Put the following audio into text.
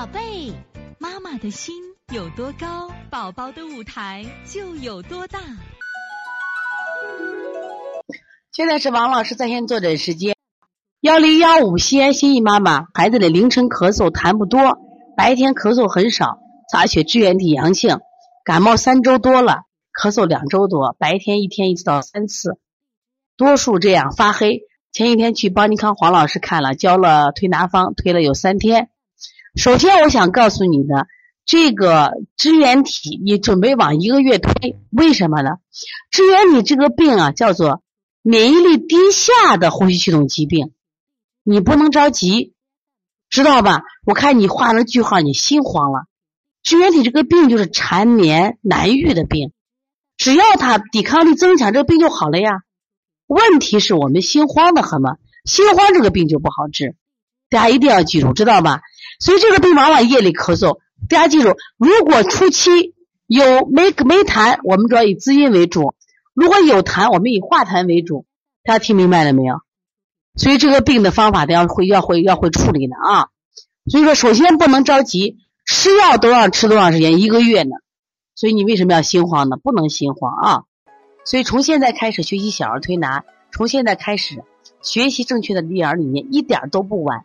宝贝，妈妈的心有多高，宝宝的舞台就有多大。现在是王老师在线坐诊时间，幺零幺五西安心怡妈妈，孩子的凌晨咳嗽痰不多，白天咳嗽很少，查血支原体阳性，感冒三周多了，咳嗽两周多，白天一天一次到三次，多数这样发黑。前几天去邦尼康黄老师看了，交了推拿方，推了有三天。首先，我想告诉你的，这个支原体你准备往一个月推，为什么呢？支原体这个病啊，叫做免疫力低下的呼吸系统疾病，你不能着急，知道吧？我看你画了句号，你心慌了。支原体这个病就是缠绵难愈的病，只要它抵抗力增强，这个病就好了呀。问题是我们心慌的很嘛，心慌这个病就不好治，大家一定要记住，知道吧？所以这个病往往夜里咳嗽，大家记住，如果初期有没没痰，我们主要以滋阴为主；如果有痰，我们以化痰为主。大家听明白了没有？所以这个病的方法都，要会要会要会处理的啊。所以说，首先不能着急，吃药都要吃多长时间？一个月呢。所以你为什么要心慌呢？不能心慌啊。所以从现在开始学习小儿推拿，从现在开始学习正确的育儿理念，一点都不晚。